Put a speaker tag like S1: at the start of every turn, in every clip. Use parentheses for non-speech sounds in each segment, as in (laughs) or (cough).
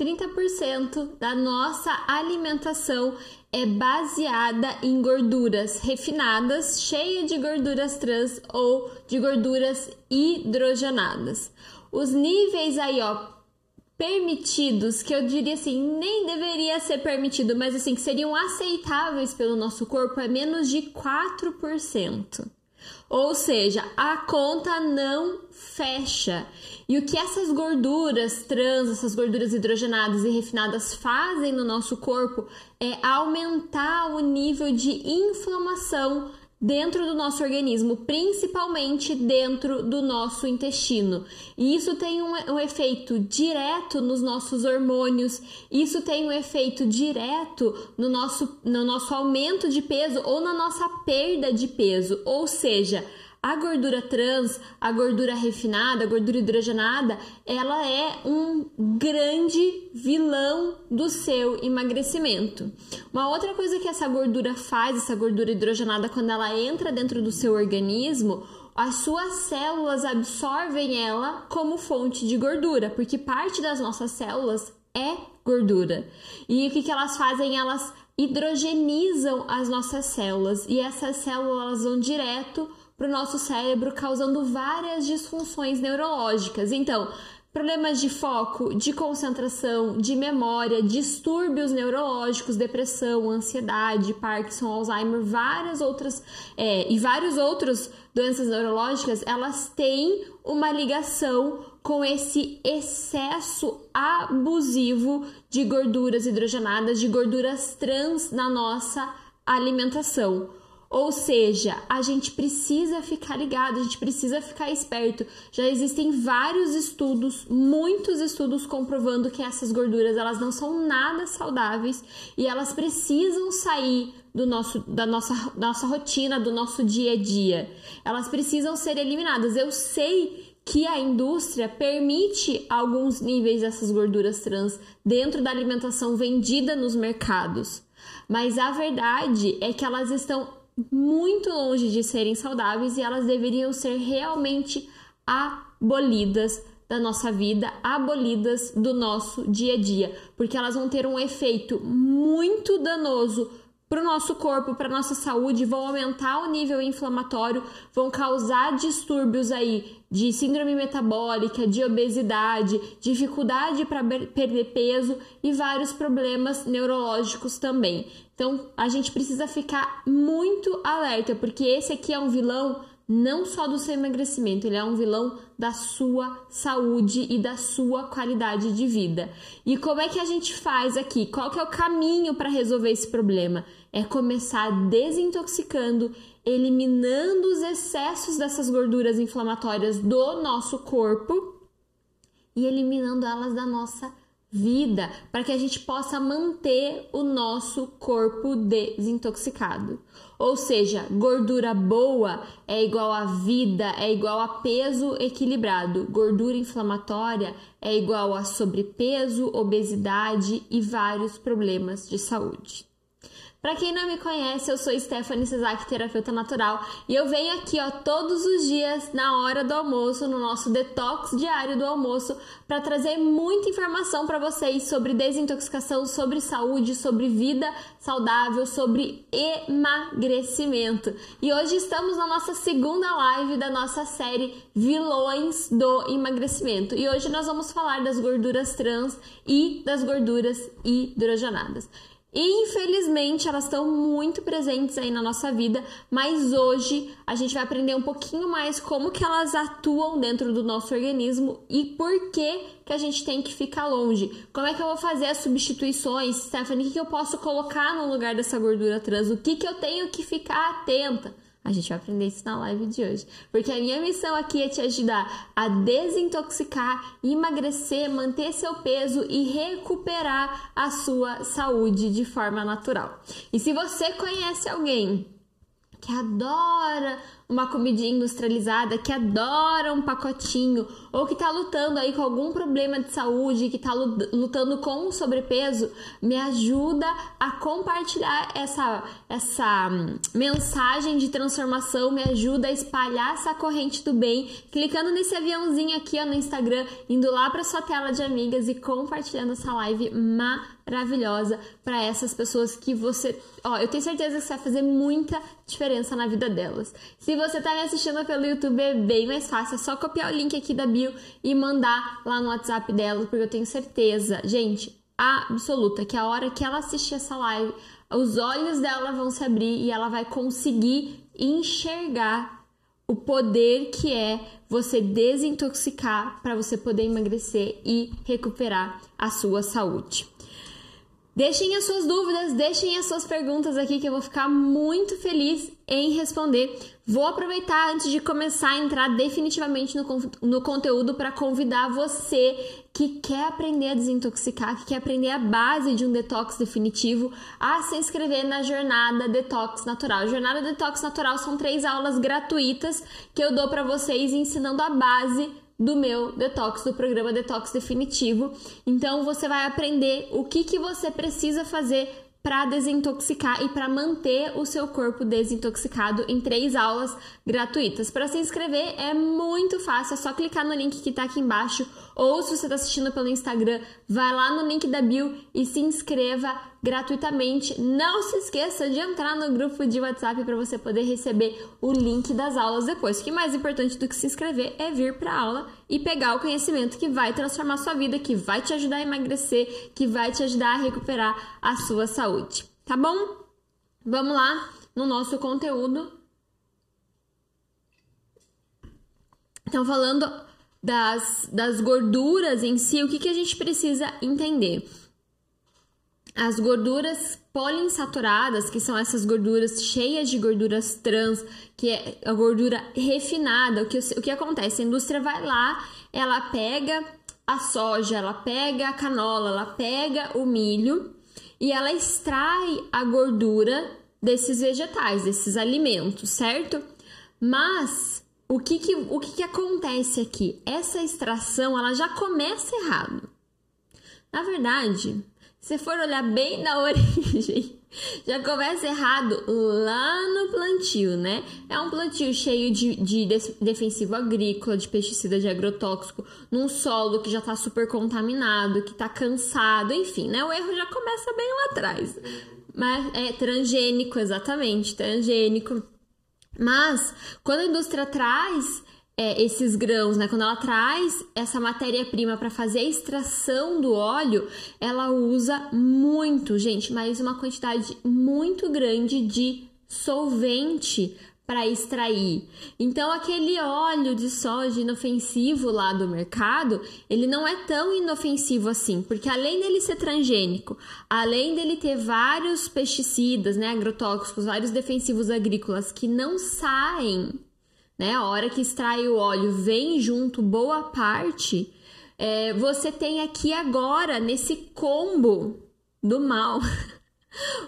S1: 30% da nossa alimentação é baseada em gorduras refinadas, cheia de gorduras trans ou de gorduras hidrogenadas. Os níveis aí, ó, permitidos, que eu diria assim, nem deveria ser permitido, mas assim, que seriam aceitáveis pelo nosso corpo é menos de 4%. Ou seja, a conta não fecha. E o que essas gorduras trans, essas gorduras hidrogenadas e refinadas fazem no nosso corpo é aumentar o nível de inflamação dentro do nosso organismo, principalmente dentro do nosso intestino. E isso tem um, um, efeito direto nos nossos hormônios, isso tem um efeito direto no nosso, no nosso aumento de peso ou na nossa perda de peso. Ou seja, a gordura trans, a gordura refinada, a gordura hidrogenada, ela é um grande vilão do seu emagrecimento. Uma outra coisa que essa gordura faz, essa gordura hidrogenada, quando ela entra dentro do seu organismo, as suas células absorvem ela como fonte de gordura, porque parte das nossas células é gordura. E o que, que elas fazem? Elas hidrogenizam as nossas células e essas células vão direto para o nosso cérebro, causando várias disfunções neurológicas. Então, problemas de foco, de concentração, de memória, distúrbios neurológicos, depressão, ansiedade, Parkinson, Alzheimer, várias outras é, e vários outros doenças neurológicas, elas têm uma ligação com esse excesso abusivo de gorduras hidrogenadas, de gorduras trans na nossa alimentação. Ou seja, a gente precisa ficar ligado, a gente precisa ficar esperto. Já existem vários estudos, muitos estudos comprovando que essas gorduras elas não são nada saudáveis e elas precisam sair do nosso, da nossa, nossa rotina, do nosso dia a dia. Elas precisam ser eliminadas. Eu sei que a indústria permite alguns níveis dessas gorduras trans dentro da alimentação vendida nos mercados. Mas a verdade é que elas estão muito longe de serem saudáveis e elas deveriam ser realmente abolidas da nossa vida, abolidas do nosso dia a dia, porque elas vão ter um efeito muito danoso para o nosso corpo, para nossa saúde, vão aumentar o nível inflamatório, vão causar distúrbios aí de síndrome metabólica, de obesidade, dificuldade para perder peso e vários problemas neurológicos também. Então, a gente precisa ficar muito alerta, porque esse aqui é um vilão não só do seu emagrecimento, ele é um vilão da sua saúde e da sua qualidade de vida. E como é que a gente faz aqui? Qual que é o caminho para resolver esse problema? É começar desintoxicando, eliminando os excessos dessas gorduras inflamatórias do nosso corpo e eliminando elas da nossa vida, para que a gente possa manter o nosso corpo desintoxicado. Ou seja, gordura boa é igual a vida, é igual a peso equilibrado. Gordura inflamatória é igual a sobrepeso, obesidade e vários problemas de saúde. Para quem não me conhece, eu sou Stephanie Cesar, terapeuta natural, e eu venho aqui, ó, todos os dias na hora do almoço, no nosso detox diário do almoço, para trazer muita informação para vocês sobre desintoxicação, sobre saúde, sobre vida saudável, sobre emagrecimento. E hoje estamos na nossa segunda live da nossa série Vilões do Emagrecimento. E hoje nós vamos falar das gorduras trans e das gorduras hidrogenadas. Infelizmente elas estão muito presentes aí na nossa vida, mas hoje a gente vai aprender um pouquinho mais como que elas atuam dentro do nosso organismo e por que que a gente tem que ficar longe. Como é que eu vou fazer as substituições, Stephanie? O que, que eu posso colocar no lugar dessa gordura trans? O que, que eu tenho que ficar atenta? A gente vai aprender isso na live de hoje. Porque a minha missão aqui é te ajudar a desintoxicar, emagrecer, manter seu peso e recuperar a sua saúde de forma natural. E se você conhece alguém que adora uma comidinha industrializada, que adora um pacotinho, ou que tá lutando aí com algum problema de saúde, que tá lutando com o sobrepeso, me ajuda a compartilhar essa, essa hum, mensagem de transformação, me ajuda a espalhar essa corrente do bem, clicando nesse aviãozinho aqui ó, no Instagram, indo lá para sua tela de amigas e compartilhando essa live maravilhosa para essas pessoas que você, ó, eu tenho certeza que isso vai fazer muita diferença na vida delas. Se você tá me assistindo pelo YouTube, é bem mais fácil, é só copiar o link aqui da bio e mandar lá no WhatsApp dela, porque eu tenho certeza, gente, absoluta, que a hora que ela assistir essa live, os olhos dela vão se abrir e ela vai conseguir enxergar o poder que é você desintoxicar para você poder emagrecer e recuperar a sua saúde. Deixem as suas dúvidas, deixem as suas perguntas aqui que eu vou ficar muito feliz em responder. Vou aproveitar antes de começar a entrar definitivamente no, no conteúdo para convidar você que quer aprender a desintoxicar, que quer aprender a base de um detox definitivo, a se inscrever na Jornada Detox Natural. Jornada Detox Natural são três aulas gratuitas que eu dou para vocês ensinando a base do meu detox, do programa Detox Definitivo. Então você vai aprender o que, que você precisa fazer para desintoxicar e para manter o seu corpo desintoxicado em três aulas gratuitas. Para se inscrever é muito fácil, é só clicar no link que está aqui embaixo ou se você está assistindo pelo Instagram, vai lá no link da bio e se inscreva gratuitamente. Não se esqueça de entrar no grupo de WhatsApp para você poder receber o link das aulas depois. O que mais importante do que se inscrever é vir para a aula e pegar o conhecimento que vai transformar sua vida, que vai te ajudar a emagrecer, que vai te ajudar a recuperar a sua saúde. Tá bom? Vamos lá no nosso conteúdo. Então, falando das, das gorduras em si, o que, que a gente precisa entender? As gorduras poliinsaturadas, que são essas gorduras cheias de gorduras trans, que é a gordura refinada, o que, o que acontece? A indústria vai lá, ela pega a soja, ela pega a canola, ela pega o milho e ela extrai a gordura desses vegetais, desses alimentos, certo? Mas o que que, o que que acontece aqui? Essa extração, ela já começa errado. Na verdade, se for olhar bem na (laughs) origem, já começa errado lá no plantio, né? É um plantio cheio de, de defensivo agrícola, de pesticida de agrotóxico, num solo que já tá super contaminado, que tá cansado, enfim, né? O erro já começa bem lá atrás. Mas é transgênico, exatamente, transgênico. Mas quando a indústria traz é, esses grãos, né? Quando ela traz essa matéria-prima para fazer a extração do óleo, ela usa muito, gente, mas uma quantidade muito grande de solvente para extrair. Então, aquele óleo de soja inofensivo lá do mercado, ele não é tão inofensivo assim, porque além dele ser transgênico, além dele ter vários pesticidas, né, agrotóxicos, vários defensivos agrícolas que não saem né? A hora que extrai o óleo vem junto boa parte. É, você tem aqui agora, nesse combo do mal, (laughs)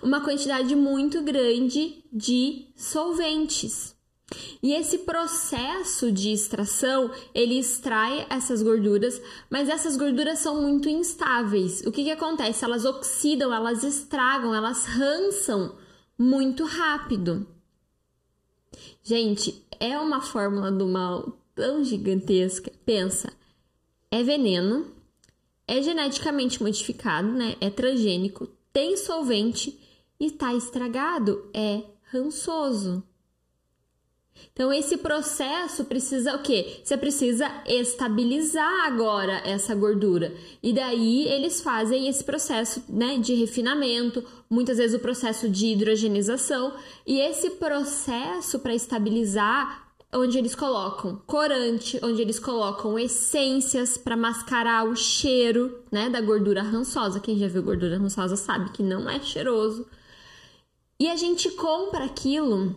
S1: uma quantidade muito grande de solventes. E esse processo de extração, ele extrai essas gorduras, mas essas gorduras são muito instáveis. O que, que acontece? Elas oxidam, elas estragam, elas rançam muito rápido. Gente, é uma fórmula do mal tão gigantesca. Pensa, é veneno, é geneticamente modificado, né? É transgênico, tem solvente e tá estragado, é rançoso. Então, esse processo precisa o quê? Você precisa estabilizar agora essa gordura. E daí eles fazem esse processo né, de refinamento, muitas vezes o processo de hidrogenização. E esse processo para estabilizar, onde eles colocam corante, onde eles colocam essências para mascarar o cheiro né, da gordura rançosa. Quem já viu gordura rançosa sabe que não é cheiroso. E a gente compra aquilo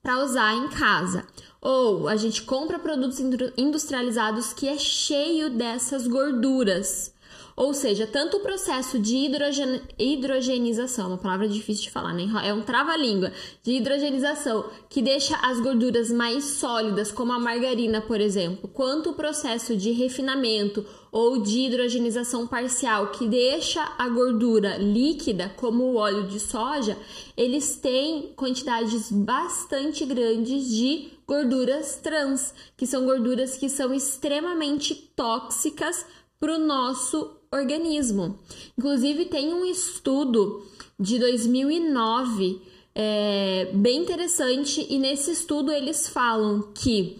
S1: para usar em casa. Ou a gente compra produtos industrializados que é cheio dessas gorduras. Ou seja, tanto o processo de hidrogen... hidrogenização, uma palavra difícil de falar, né? É um trava-língua, de hidrogenização, que deixa as gorduras mais sólidas, como a margarina, por exemplo, quanto o processo de refinamento ou de hidrogenização parcial, que deixa a gordura líquida, como o óleo de soja, eles têm quantidades bastante grandes de gorduras trans, que são gorduras que são extremamente tóxicas para o nosso organismo. Inclusive, tem um estudo de 2009 é, bem interessante, e nesse estudo eles falam que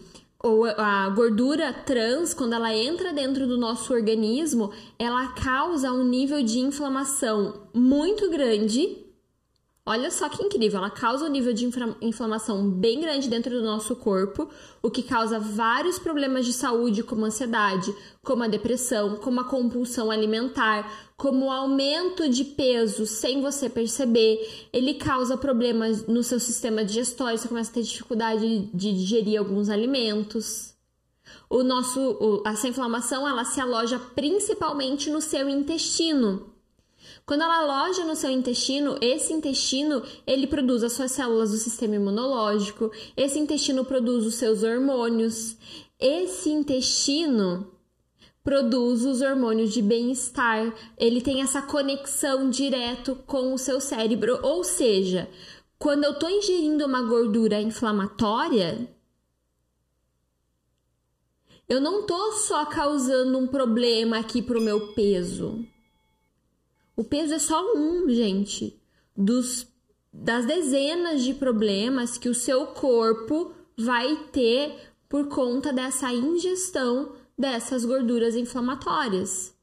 S1: a gordura trans, quando ela entra dentro do nosso organismo, ela causa um nível de inflamação muito grande Olha só que incrível, ela causa um nível de inflamação bem grande dentro do nosso corpo, o que causa vários problemas de saúde, como ansiedade, como a depressão, como a compulsão alimentar, como o aumento de peso sem você perceber. Ele causa problemas no seu sistema digestório, você começa a ter dificuldade de digerir alguns alimentos. O nosso, essa inflamação ela se aloja principalmente no seu intestino. Quando ela aloja no seu intestino, esse intestino ele produz as suas células do sistema imunológico, esse intestino produz os seus hormônios, esse intestino produz os hormônios de bem-estar, ele tem essa conexão direto com o seu cérebro, ou seja, quando eu estou ingerindo uma gordura inflamatória, eu não estou só causando um problema aqui para o meu peso. O peso é só um, gente, dos das dezenas de problemas que o seu corpo vai ter por conta dessa ingestão dessas gorduras inflamatórias.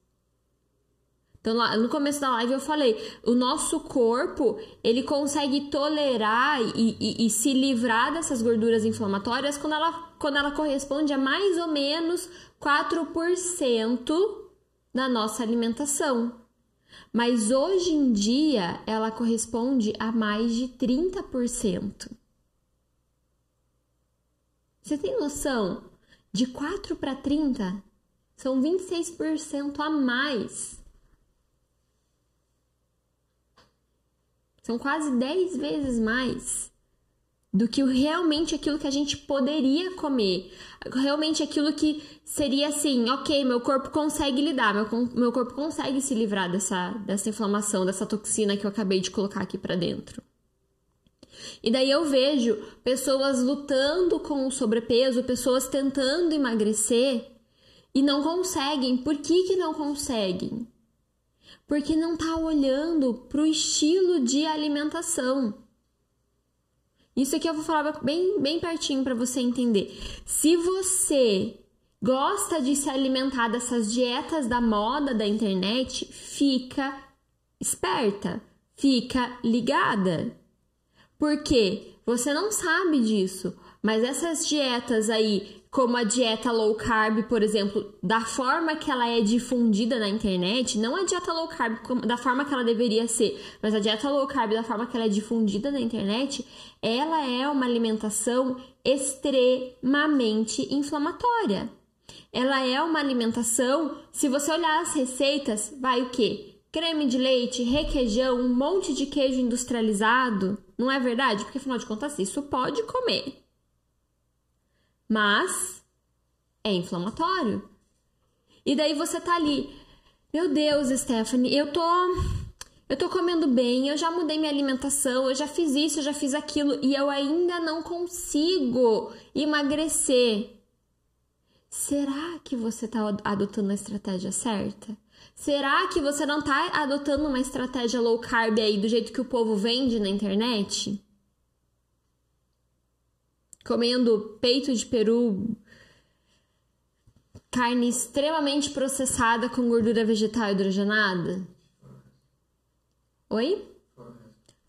S1: Então, lá, no começo da live eu falei, o nosso corpo ele consegue tolerar e, e, e, se livrar dessas gorduras inflamatórias quando ela, quando ela corresponde a mais ou menos 4% da nossa alimentação. Mas hoje em dia ela corresponde a mais de 30%. Você tem noção? De 4 para 30 são 26% a mais. São quase 10 vezes mais do que realmente aquilo que a gente poderia comer. Realmente aquilo que seria assim, ok, meu corpo consegue lidar, meu, meu corpo consegue se livrar dessa, dessa inflamação, dessa toxina que eu acabei de colocar aqui para dentro. E daí eu vejo pessoas lutando com o sobrepeso, pessoas tentando emagrecer e não conseguem. Por que, que não conseguem? Porque não tá olhando para o estilo de alimentação. Isso aqui eu vou falar bem, bem pertinho para você entender. Se você gosta de se alimentar dessas dietas da moda da internet, fica esperta, fica ligada. Porque você não sabe disso, mas essas dietas aí como a dieta low carb, por exemplo, da forma que ela é difundida na internet, não a dieta low carb da forma que ela deveria ser, mas a dieta low carb da forma que ela é difundida na internet, ela é uma alimentação extremamente inflamatória. Ela é uma alimentação, se você olhar as receitas, vai o quê? Creme de leite, requeijão, um monte de queijo industrializado. Não é verdade? Porque afinal de contas, isso pode comer mas é inflamatório. E daí você tá ali, meu Deus, Stephanie, eu tô eu tô comendo bem, eu já mudei minha alimentação, eu já fiz isso, eu já fiz aquilo e eu ainda não consigo emagrecer. Será que você tá adotando a estratégia certa? Será que você não tá adotando uma estratégia low carb aí do jeito que o povo vende na internet? Comendo peito de peru, carne extremamente processada com gordura vegetal hidrogenada? Oi?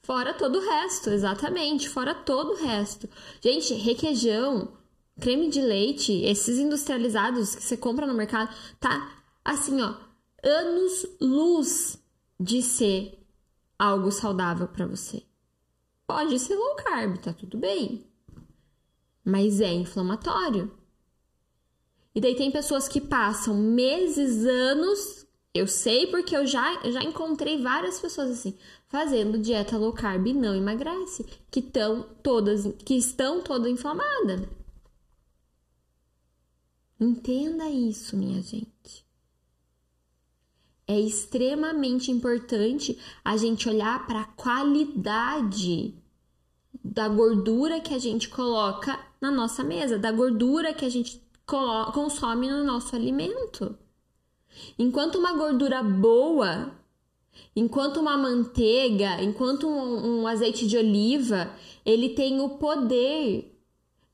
S1: Fora todo o resto, exatamente, fora todo o resto. Gente, requeijão, creme de leite, esses industrializados que você compra no mercado, tá assim, ó, anos luz de ser algo saudável para você. Pode ser low carb, tá tudo bem mas é inflamatório. E daí tem pessoas que passam meses, anos Eu sei porque eu já, já encontrei várias pessoas assim, fazendo dieta low carb e não emagrece, que estão todas, que estão todas inflamadas. Entenda isso, minha gente. É extremamente importante a gente olhar para a qualidade da gordura que a gente coloca na nossa mesa, da gordura que a gente consome no nosso alimento. Enquanto uma gordura boa, enquanto uma manteiga, enquanto um, um azeite de oliva, ele tem o poder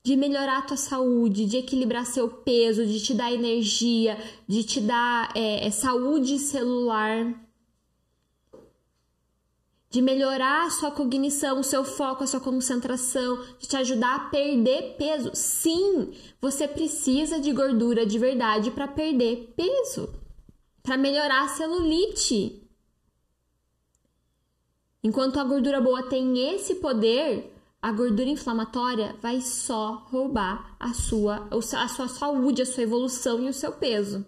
S1: de melhorar a tua saúde, de equilibrar seu peso, de te dar energia, de te dar é, é, saúde celular, de melhorar a sua cognição, o seu foco, a sua concentração, de te ajudar a perder peso. Sim, você precisa de gordura de verdade para perder peso para melhorar a celulite. Enquanto a gordura boa tem esse poder, a gordura inflamatória vai só roubar a sua, a sua saúde, a sua evolução e o seu peso.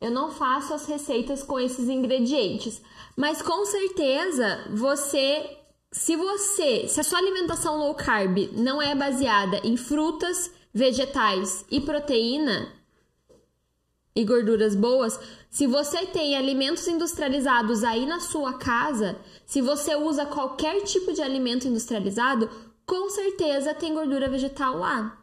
S1: Eu não faço as receitas com esses ingredientes, mas com certeza você, se você, se a sua alimentação low carb não é baseada em frutas, vegetais e proteína, e gorduras boas, se você tem alimentos industrializados aí na sua casa, se você usa qualquer tipo de alimento industrializado, com certeza tem gordura vegetal lá.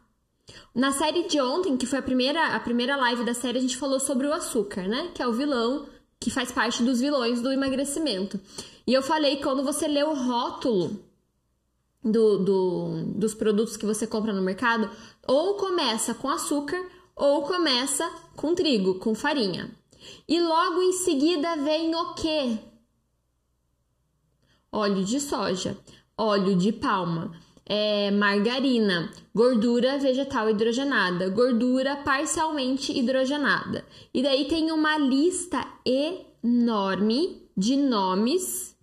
S1: Na série de ontem, que foi a primeira, a primeira live da série, a gente falou sobre o açúcar, né? Que é o vilão que faz parte dos vilões do emagrecimento. E eu falei que quando você lê o rótulo do, do, dos produtos que você compra no mercado, ou começa com açúcar ou começa com trigo, com farinha. E logo em seguida vem o quê? Óleo de soja, óleo de palma, é, margarina, gordura vegetal hidrogenada, gordura parcialmente hidrogenada. E daí tem uma lista enorme de nomes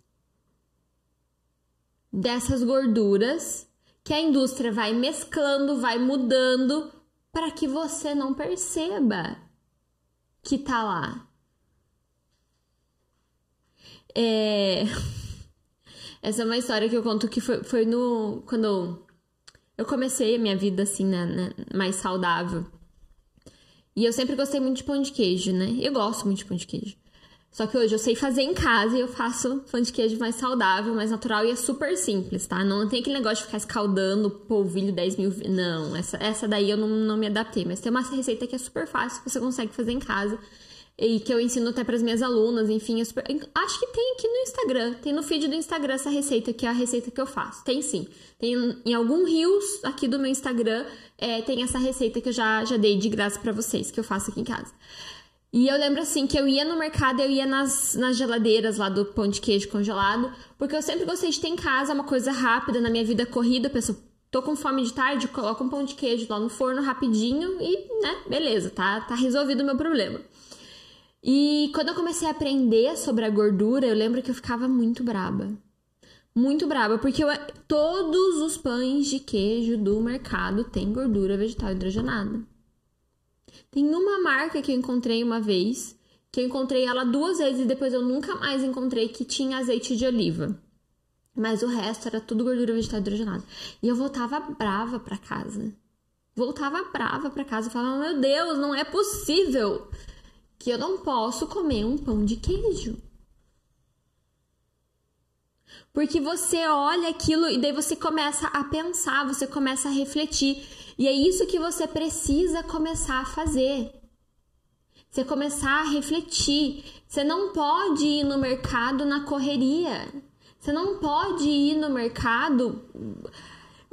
S1: dessas gorduras que a indústria vai mesclando, vai mudando para que você não perceba que tá lá. É... (laughs) Essa é uma história que eu conto que foi, foi no. Quando eu comecei a minha vida assim, né, né, mais saudável. E eu sempre gostei muito de pão de queijo, né? Eu gosto muito de pão de queijo. Só que hoje eu sei fazer em casa e eu faço pão de queijo mais saudável, mais natural e é super simples, tá? Não tem aquele negócio de ficar escaldando polvilho 10 mil. Não, essa, essa daí eu não, não me adaptei. Mas tem uma receita que é super fácil, você consegue fazer em casa. E que eu ensino até para as minhas alunas, enfim. Super... Acho que tem aqui no Instagram. Tem no feed do Instagram essa receita, que é a receita que eu faço. Tem sim. Tem em algum rios aqui do meu Instagram, é, tem essa receita que eu já, já dei de graça para vocês, que eu faço aqui em casa. E eu lembro assim que eu ia no mercado, eu ia nas, nas geladeiras lá do pão de queijo congelado, porque eu sempre gostei de ter em casa uma coisa rápida na minha vida corrida. Eu penso, tô com fome de tarde, coloco um pão de queijo lá no forno rapidinho e, né, beleza, tá, tá resolvido o meu problema. E quando eu comecei a aprender sobre a gordura, eu lembro que eu ficava muito braba. Muito braba, porque eu, todos os pães de queijo do mercado têm gordura vegetal hidrogenada. Tem uma marca que eu encontrei uma vez, que eu encontrei ela duas vezes e depois eu nunca mais encontrei que tinha azeite de oliva. Mas o resto era tudo gordura vegetal hidrogenada. E eu voltava brava para casa. Voltava brava para casa e falava: Meu Deus, não é possível que eu não posso comer um pão de queijo. Porque você olha aquilo e daí você começa a pensar, você começa a refletir. E é isso que você precisa começar a fazer. Você começar a refletir. Você não pode ir no mercado na correria. Você não pode ir no mercado.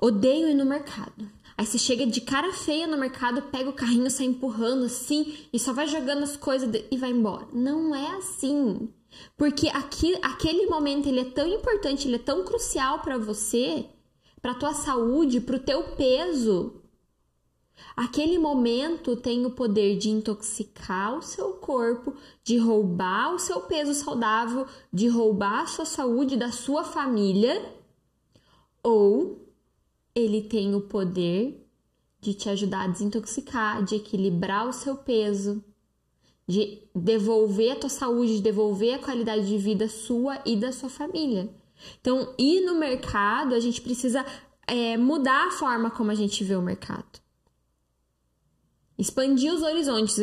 S1: Odeio ir no mercado. Aí você chega de cara feia no mercado, pega o carrinho, sai empurrando assim e só vai jogando as coisas e vai embora. Não é assim. Porque aqui, aquele momento ele é tão importante, ele é tão crucial para você, para tua saúde, para o teu peso, Aquele momento tem o poder de intoxicar o seu corpo, de roubar o seu peso saudável, de roubar a sua saúde da sua família, ou ele tem o poder de te ajudar a desintoxicar, de equilibrar o seu peso, de devolver a tua saúde, de devolver a qualidade de vida sua e da sua família. Então, ir no mercado, a gente precisa é, mudar a forma como a gente vê o mercado. Expandir os horizontes.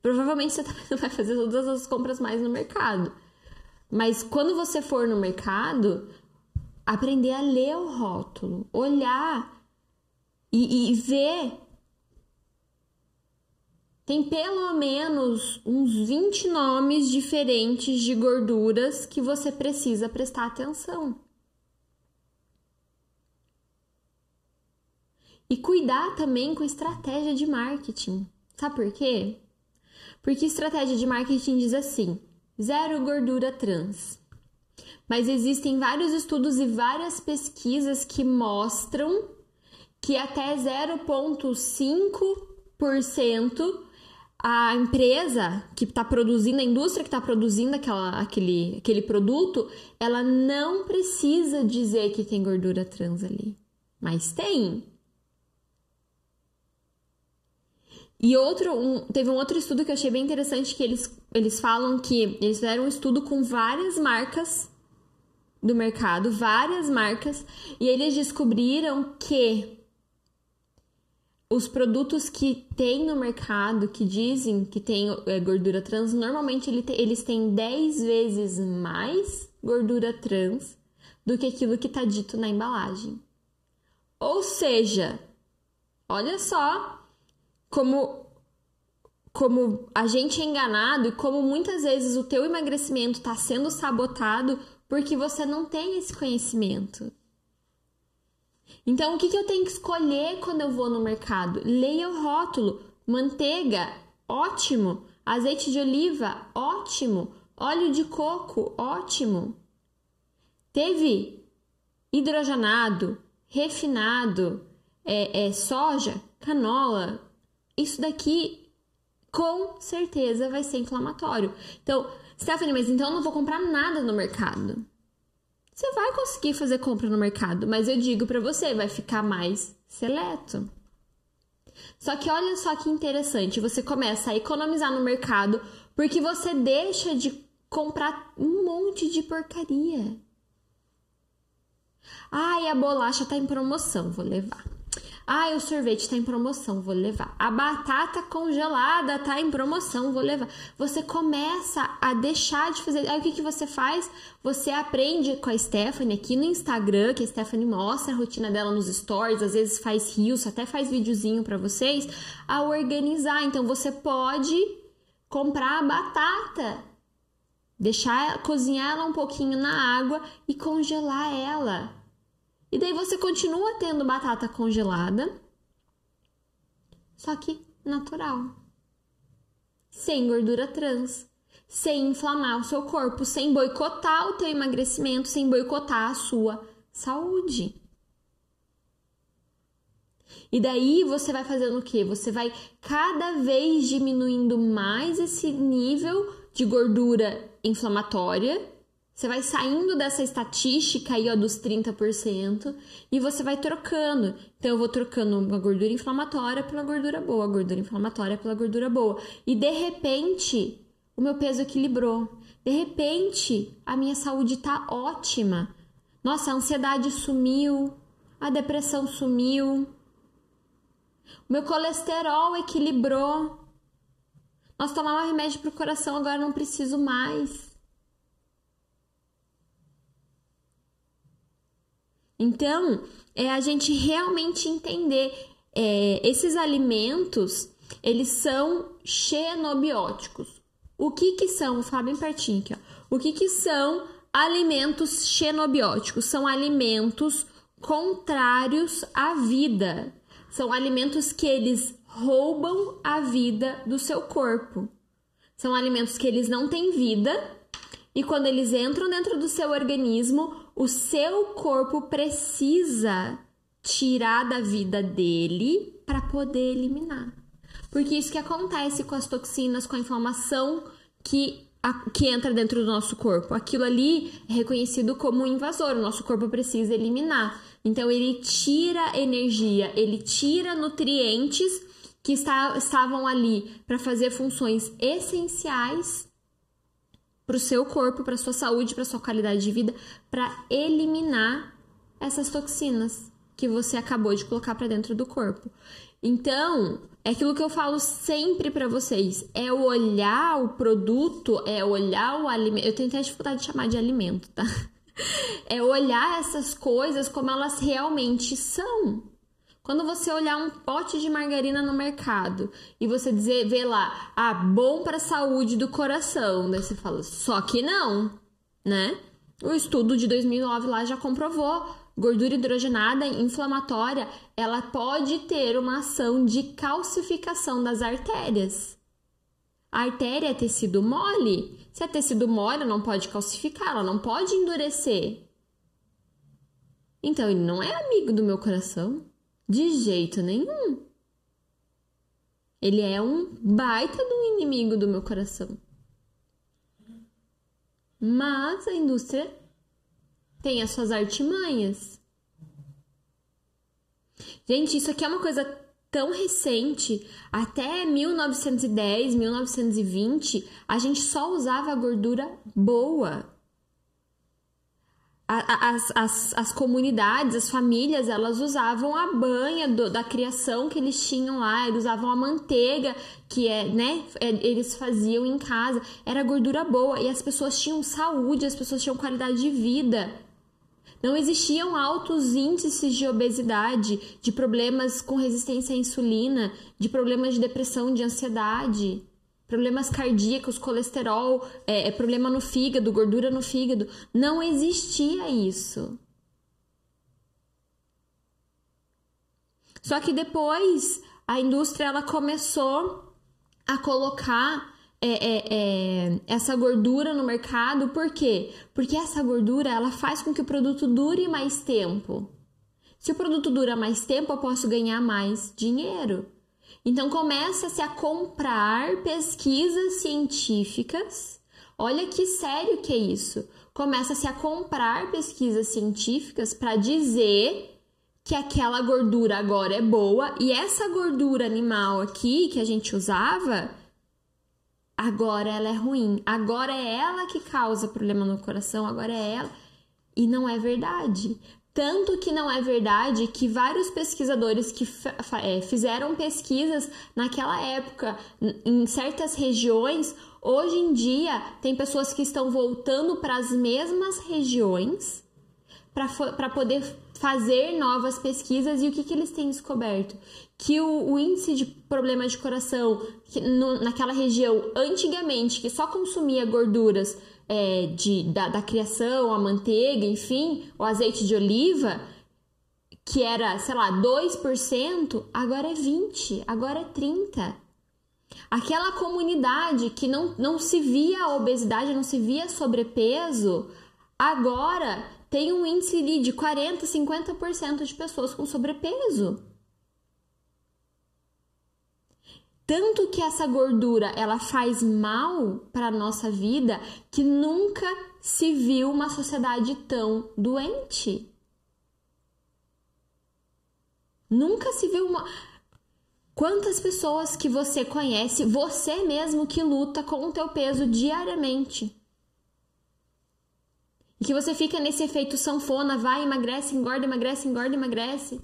S1: Provavelmente você (laughs) também não vai fazer todas as compras mais no mercado. Mas quando você for no mercado, aprender a ler o rótulo, olhar e, e ver. Tem pelo menos uns 20 nomes diferentes de gorduras que você precisa prestar atenção. E cuidar também com estratégia de marketing. Sabe por quê? Porque estratégia de marketing diz assim: zero gordura trans. Mas existem vários estudos e várias pesquisas que mostram que até 0,5% a empresa que está produzindo, a indústria que está produzindo aquela, aquele, aquele produto, ela não precisa dizer que tem gordura trans ali. Mas tem. E outro, um, teve um outro estudo que eu achei bem interessante que eles, eles falam que eles fizeram um estudo com várias marcas do mercado, várias marcas, e eles descobriram que os produtos que tem no mercado, que dizem que tem é, gordura trans, normalmente ele te, eles têm 10 vezes mais gordura trans do que aquilo que está dito na embalagem. Ou seja, olha só como como a gente é enganado e como muitas vezes o teu emagrecimento está sendo sabotado porque você não tem esse conhecimento. Então, o que, que eu tenho que escolher quando eu vou no mercado? Leia o rótulo. Manteiga, ótimo. Azeite de oliva, ótimo. Óleo de coco, ótimo. Teve hidrogenado, refinado, é, é, soja, canola, isso daqui com certeza vai ser inflamatório. Então, Stephanie, mas então eu não vou comprar nada no mercado. Você vai conseguir fazer compra no mercado, mas eu digo para você, vai ficar mais seleto. Só que olha só que interessante, você começa a economizar no mercado porque você deixa de comprar um monte de porcaria. Ai, a bolacha tá em promoção, vou levar. Ah, o sorvete está em promoção, vou levar. A batata congelada está em promoção, vou levar. Você começa a deixar de fazer. Aí o que, que você faz? Você aprende com a Stephanie aqui no Instagram, que a Stephanie mostra a rotina dela nos stories, às vezes faz rios, até faz videozinho para vocês, a organizar. Então você pode comprar a batata, deixar cozinhar ela um pouquinho na água e congelar ela. E daí você continua tendo batata congelada, só que natural. Sem gordura trans, sem inflamar o seu corpo, sem boicotar o teu emagrecimento, sem boicotar a sua saúde. E daí você vai fazendo o quê? Você vai cada vez diminuindo mais esse nível de gordura inflamatória você vai saindo dessa estatística aí, ó, dos 30% e você vai trocando. Então, eu vou trocando uma gordura inflamatória pela gordura boa, gordura inflamatória pela gordura boa. E de repente, o meu peso equilibrou. De repente, a minha saúde tá ótima. Nossa, a ansiedade sumiu, a depressão sumiu, o meu colesterol equilibrou. Nós tomava remédio para o coração, agora não preciso mais. Então, é a gente realmente entender é, esses alimentos, eles são xenobióticos. O que que são? Vou falar bem pertinho aqui, ó. O que que são alimentos xenobióticos? São alimentos contrários à vida. São alimentos que eles roubam a vida do seu corpo. São alimentos que eles não têm vida e quando eles entram dentro do seu organismo, o seu corpo precisa tirar da vida dele para poder eliminar. Porque isso que acontece com as toxinas, com a inflamação que que entra dentro do nosso corpo. Aquilo ali é reconhecido como um invasor, o nosso corpo precisa eliminar. Então ele tira energia, ele tira nutrientes que está, estavam ali para fazer funções essenciais para o seu corpo, para sua saúde, para sua qualidade de vida, para eliminar essas toxinas que você acabou de colocar para dentro do corpo. Então, é aquilo que eu falo sempre para vocês, é olhar o produto, é olhar o alimento. Eu tenho até dificuldade de chamar de alimento, tá? (laughs) É olhar essas coisas como elas realmente são. Quando você olhar um pote de margarina no mercado e você dizer, vê lá, ah, bom para a saúde do coração, daí você fala, só que não, né? O estudo de 2009 lá já comprovou, gordura hidrogenada inflamatória, ela pode ter uma ação de calcificação das artérias. A artéria é tecido mole. Se é tecido mole, não pode calcificar, ela não pode endurecer. Então ele não é amigo do meu coração. De jeito nenhum. Ele é um baita do inimigo do meu coração. Mas a indústria tem as suas artimanhas. Gente, isso aqui é uma coisa tão recente. Até 1910, 1920, a gente só usava gordura boa as, as, as comunidades, as famílias, elas usavam a banha do, da criação que eles tinham lá, eles usavam a manteiga que é, né, é, eles faziam em casa, era gordura boa e as pessoas tinham saúde, as pessoas tinham qualidade de vida. Não existiam altos índices de obesidade, de problemas com resistência à insulina, de problemas de depressão, de ansiedade problemas cardíacos, colesterol, é, é problema no fígado, gordura no fígado. Não existia isso. Só que depois a indústria ela começou a colocar é, é, é, essa gordura no mercado, por quê? Porque essa gordura ela faz com que o produto dure mais tempo. Se o produto dura mais tempo, eu posso ganhar mais dinheiro. Então começa-se a comprar pesquisas científicas. Olha que sério que é isso. Começa-se a comprar pesquisas científicas para dizer que aquela gordura agora é boa e essa gordura animal aqui que a gente usava agora ela é ruim. Agora é ela que causa problema no coração, agora é ela. E não é verdade. Tanto que não é verdade que vários pesquisadores que é, fizeram pesquisas naquela época em certas regiões, hoje em dia tem pessoas que estão voltando para as mesmas regiões para poder fazer novas pesquisas e o que, que eles têm descoberto? Que o, o índice de problema de coração no, naquela região, antigamente, que só consumia gorduras é, de, da, da criação, a manteiga, enfim, o azeite de oliva, que era, sei lá, 2%, agora é 20%, agora é 30%. Aquela comunidade que não, não se via obesidade, não se via sobrepeso, agora tem um índice de 40%, 50% de pessoas com sobrepeso. Tanto que essa gordura ela faz mal para nossa vida que nunca se viu uma sociedade tão doente. Nunca se viu uma. Quantas pessoas que você conhece, você mesmo que luta com o teu peso diariamente? E que você fica nesse efeito sanfona, vai, emagrece, engorda, emagrece, engorda, emagrece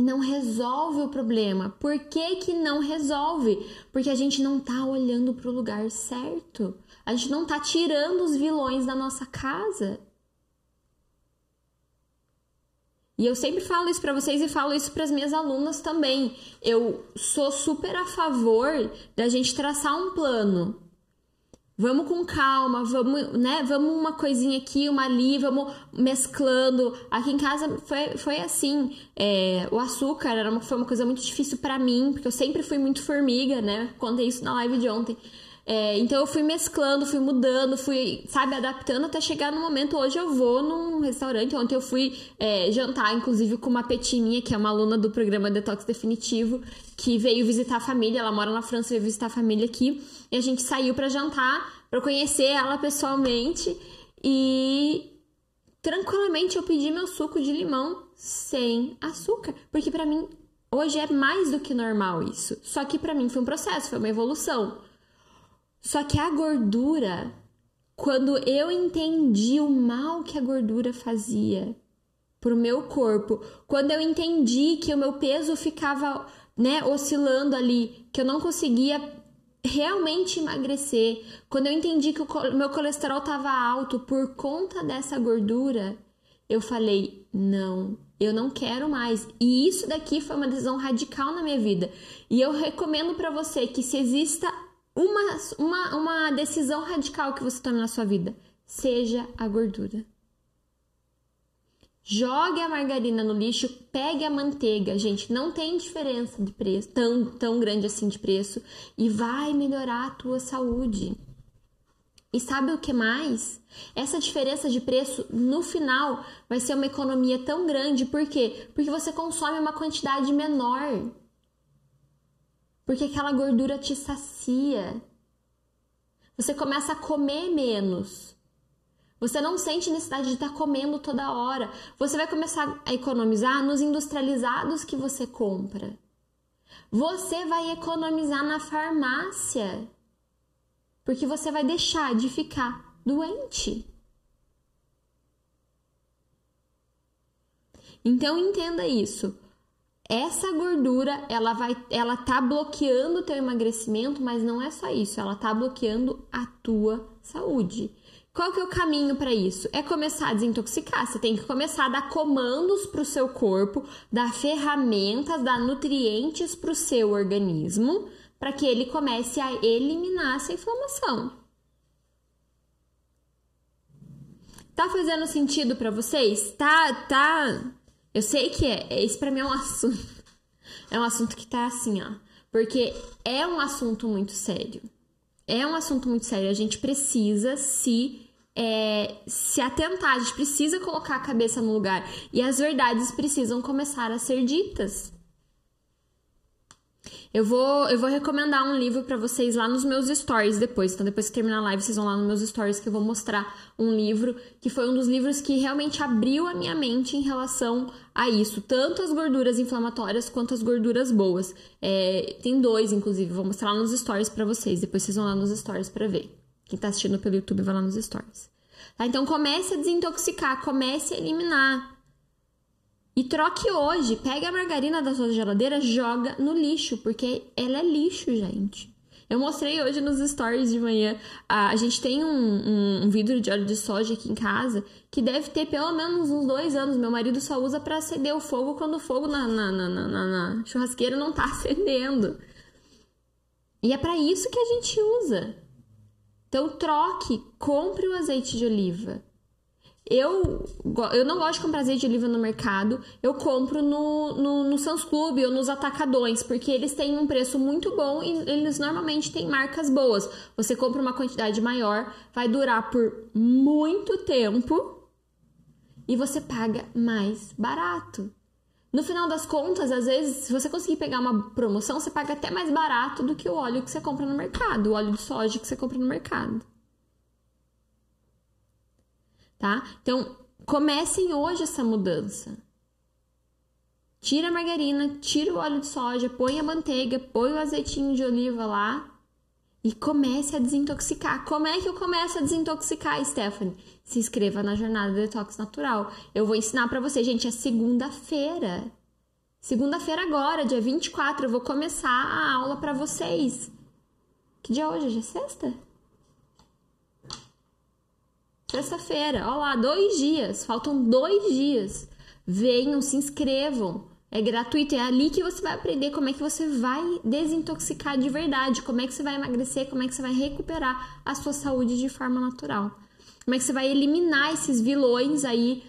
S1: não resolve o problema. Por que, que não resolve? Porque a gente não tá olhando para o lugar certo. A gente não tá tirando os vilões da nossa casa. E eu sempre falo isso para vocês e falo isso para as minhas alunas também. Eu sou super a favor da gente traçar um plano Vamos com calma, vamos, né? Vamos uma coisinha aqui, uma ali, vamos mesclando. Aqui em casa foi, foi assim. É, o açúcar era uma, foi uma coisa muito difícil para mim, porque eu sempre fui muito formiga, né? Contei isso na live de ontem. É, então eu fui mesclando, fui mudando, fui, sabe, adaptando até chegar no momento. Hoje eu vou num restaurante. Ontem eu fui é, jantar, inclusive, com uma petininha, que é uma aluna do programa Detox Definitivo, que veio visitar a família. Ela mora na França, veio visitar a família aqui. E a gente saiu para jantar, para conhecer ela pessoalmente. E tranquilamente eu pedi meu suco de limão sem açúcar, porque para mim hoje é mais do que normal isso. Só que para mim foi um processo, foi uma evolução. Só que a gordura, quando eu entendi o mal que a gordura fazia pro meu corpo, quando eu entendi que o meu peso ficava, né, oscilando ali, que eu não conseguia realmente emagrecer, quando eu entendi que o meu colesterol estava alto por conta dessa gordura, eu falei: não, eu não quero mais. E isso daqui foi uma decisão radical na minha vida. E eu recomendo para você que se exista uma, uma, uma decisão radical que você tome na sua vida, seja a gordura. Jogue a margarina no lixo, pegue a manteiga, gente, não tem diferença de preço, tão, tão grande assim de preço, e vai melhorar a tua saúde. E sabe o que mais? Essa diferença de preço no final vai ser uma economia tão grande, por quê? Porque você consome uma quantidade menor. Porque aquela gordura te sacia. Você começa a comer menos. Você não sente necessidade de estar comendo toda hora. Você vai começar a economizar nos industrializados que você compra. Você vai economizar na farmácia. Porque você vai deixar de ficar doente. Então entenda isso. Essa gordura, ela vai, ela tá bloqueando o teu emagrecimento, mas não é só isso, ela tá bloqueando a tua saúde. Qual que é o caminho para isso? É começar a desintoxicar. Você tem que começar a dar comandos para o seu corpo, dar ferramentas, dar nutrientes para o seu organismo, para que ele comece a eliminar essa inflamação. Tá fazendo sentido para vocês? Tá, tá. Eu sei que é. Esse para mim é um assunto. (laughs) É um assunto que tá assim, ó. Porque é um assunto muito sério. É um assunto muito sério. A gente precisa se é, se atentar, a gente precisa colocar a cabeça no lugar e as verdades precisam começar a ser ditas. Eu vou, eu vou recomendar um livro para vocês lá nos meus stories depois. Então, depois que terminar a live, vocês vão lá nos meus stories que eu vou mostrar um livro que foi um dos livros que realmente abriu a minha mente em relação a isso. Tanto as gorduras inflamatórias quanto as gorduras boas. É, tem dois, inclusive. Vou mostrar lá nos stories para vocês. Depois vocês vão lá nos stories para ver. Quem tá assistindo pelo YouTube vai lá nos stories. Tá? Então comece a desintoxicar, comece a eliminar. E troque hoje. Pega a margarina da sua geladeira, joga no lixo, porque ela é lixo, gente. Eu mostrei hoje nos stories de manhã. A, gente tem um, um, um, vidro de óleo de soja aqui em casa que deve ter pelo menos uns dois anos. Meu marido só usa para acender o fogo quando o fogo na, na, na, na churrasqueira não tá (laughs) acendendo. E é para isso que a gente usa. Então troque, compre o azeite de oliva. Eu, eu não gosto de comprar azeite de oliva no mercado, eu compro no, no, no Sans Club ou nos atacadões, porque eles têm um preço muito bom e eles normalmente têm marcas boas. Você compra uma quantidade maior, vai durar por muito tempo e você paga mais barato. No final das contas, às vezes, se você conseguir pegar uma promoção, você paga até mais barato do que o óleo que você compra no mercado, o óleo de soja que você compra no mercado. Tá? Então, comecem hoje essa mudança. Tira a margarina, tira o óleo de soja, põe a manteiga, põe o azeitinho de oliva lá e comece a desintoxicar. Como é que eu começo a desintoxicar, Stephanie? Se inscreva na jornada Detox Natural. Eu vou ensinar para você, gente, é segunda-feira. Segunda-feira agora, dia 24, eu vou começar a aula para vocês. Que dia é hoje? Hoje é sexta? Sexta-feira, ó lá, dois dias. Faltam dois dias. Venham, se inscrevam. É gratuito, é ali que você vai aprender como é que você vai desintoxicar de verdade, como é que você vai emagrecer, como é que você vai recuperar a sua saúde de forma natural. Como é que você vai eliminar esses vilões aí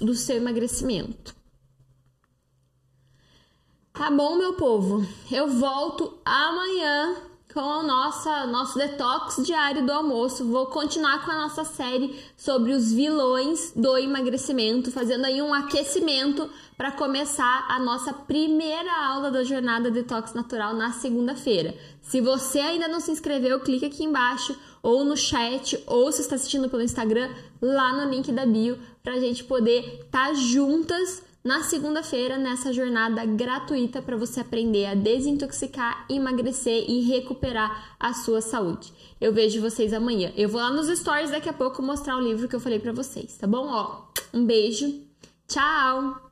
S1: do seu emagrecimento. Tá bom, meu povo? Eu volto amanhã com o nosso detox diário do almoço. Vou continuar com a nossa série sobre os vilões do emagrecimento, fazendo aí um aquecimento para começar a nossa primeira aula da jornada Detox Natural na segunda-feira. Se você ainda não se inscreveu, clique aqui embaixo ou no chat, ou se está assistindo pelo Instagram, lá no link da bio, para a gente poder estar tá juntas na segunda-feira nessa jornada gratuita para você aprender a desintoxicar, emagrecer e recuperar a sua saúde. Eu vejo vocês amanhã. Eu vou lá nos stories daqui a pouco mostrar o livro que eu falei para vocês, tá bom? Ó, um beijo. Tchau.